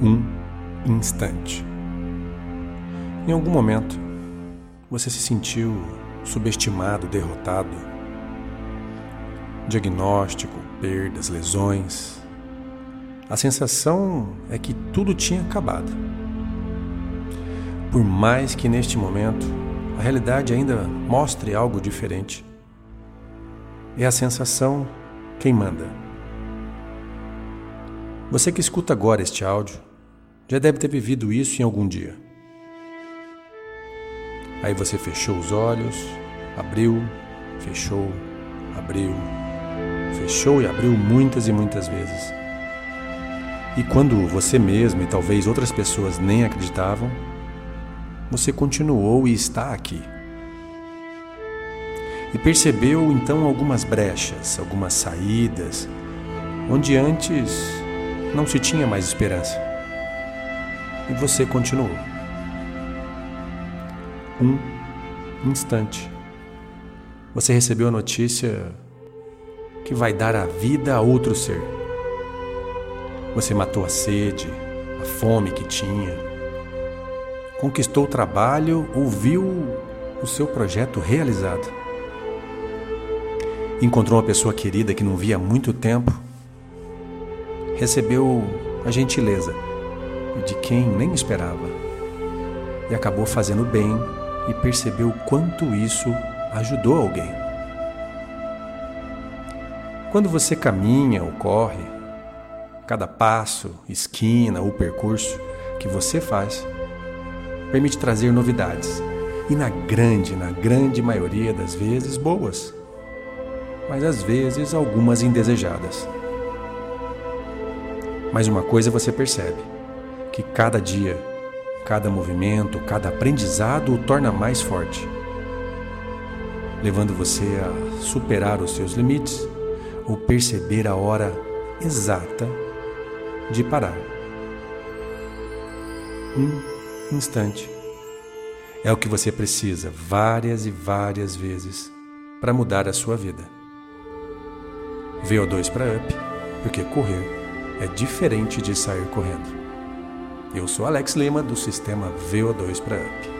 Um instante. Em algum momento, você se sentiu subestimado, derrotado. Diagnóstico, perdas, lesões. A sensação é que tudo tinha acabado. Por mais que neste momento a realidade ainda mostre algo diferente, é a sensação quem manda. Você que escuta agora este áudio já deve ter vivido isso em algum dia. Aí você fechou os olhos, abriu, fechou, abriu, fechou e abriu muitas e muitas vezes. E quando você mesmo e talvez outras pessoas nem acreditavam, você continuou e está aqui. E percebeu então algumas brechas, algumas saídas, onde antes não se tinha mais esperança. E você continuou. Um instante. Você recebeu a notícia que vai dar a vida a outro ser. Você matou a sede, a fome que tinha, conquistou o trabalho, ouviu o seu projeto realizado. Encontrou uma pessoa querida que não via há muito tempo. Recebeu a gentileza de quem nem esperava. E acabou fazendo bem e percebeu quanto isso ajudou alguém. Quando você caminha ou corre, cada passo, esquina ou percurso que você faz permite trazer novidades. E na grande, na grande maioria das vezes, boas. Mas às vezes algumas indesejadas. Mas uma coisa você percebe: que cada dia, cada movimento, cada aprendizado o torna mais forte, levando você a superar os seus limites ou perceber a hora exata de parar. Um instante. É o que você precisa várias e várias vezes para mudar a sua vida. VO2 para up, porque correr é diferente de sair correndo. Eu sou Alex Lima do sistema VO2 para up.